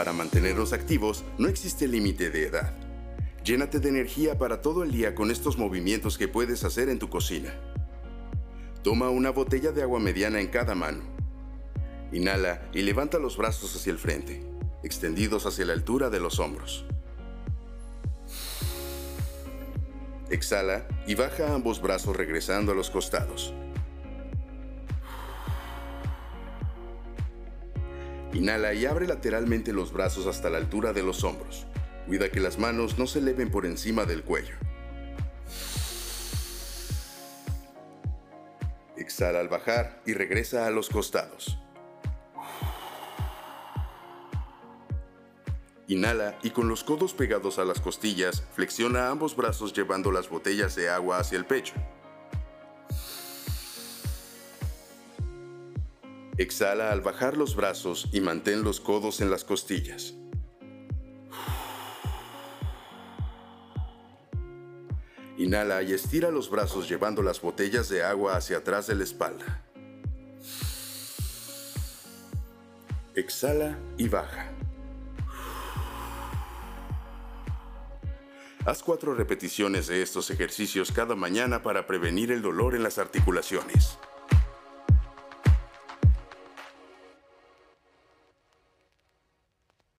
Para mantenernos activos no existe límite de edad. Llénate de energía para todo el día con estos movimientos que puedes hacer en tu cocina. Toma una botella de agua mediana en cada mano. Inhala y levanta los brazos hacia el frente, extendidos hacia la altura de los hombros. Exhala y baja ambos brazos regresando a los costados. Inhala y abre lateralmente los brazos hasta la altura de los hombros. Cuida que las manos no se eleven por encima del cuello. Exhala al bajar y regresa a los costados. Inhala y con los codos pegados a las costillas, flexiona ambos brazos llevando las botellas de agua hacia el pecho. Exhala al bajar los brazos y mantén los codos en las costillas. Inhala y estira los brazos llevando las botellas de agua hacia atrás de la espalda. Exhala y baja. Haz cuatro repeticiones de estos ejercicios cada mañana para prevenir el dolor en las articulaciones.